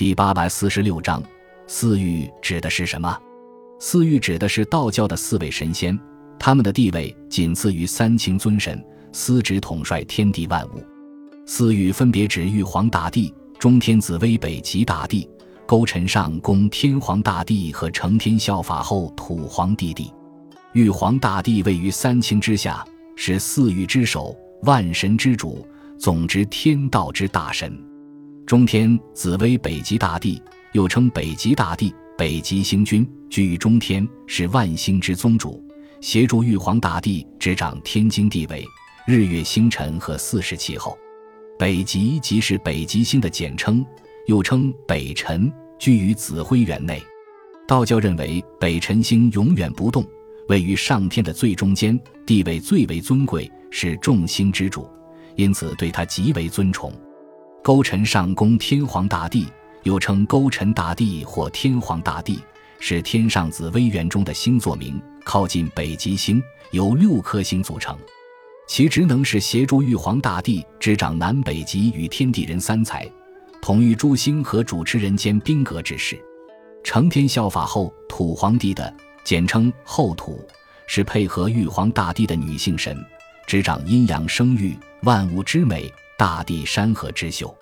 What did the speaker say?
第八百四十六章，四御指的是什么？四御指的是道教的四位神仙，他们的地位仅次于三清尊神，司职统帅天地万物。四御分别指玉皇大帝、中天紫微北极大帝、勾陈上宫天皇大帝和承天效法后土皇帝帝。玉皇大帝位于三清之下，是四御之首，万神之主，总之天道之大神。中天紫微北极大帝，又称北极大帝、北极星君，居于中天，是万星之宗主，协助玉皇大帝执掌天经地纬、日月星辰和四时气候。北极即是北极星的简称，又称北辰，居于紫辉园内。道教认为北辰星永远不动。位于上天的最中间，地位最为尊贵，是众星之主，因此对他极为尊崇。勾陈上宫天皇大帝，又称勾陈大帝或天皇大帝，是天上紫微垣中的星座名，靠近北极星，由六颗星组成。其职能是协助玉皇大帝执掌南北极与天地人三才，统御诸星和主持人间兵革之事。承天效法后土皇帝的。简称后土，是配合玉皇大帝的女性神，执掌阴阳生育、万物之美、大地山河之秀。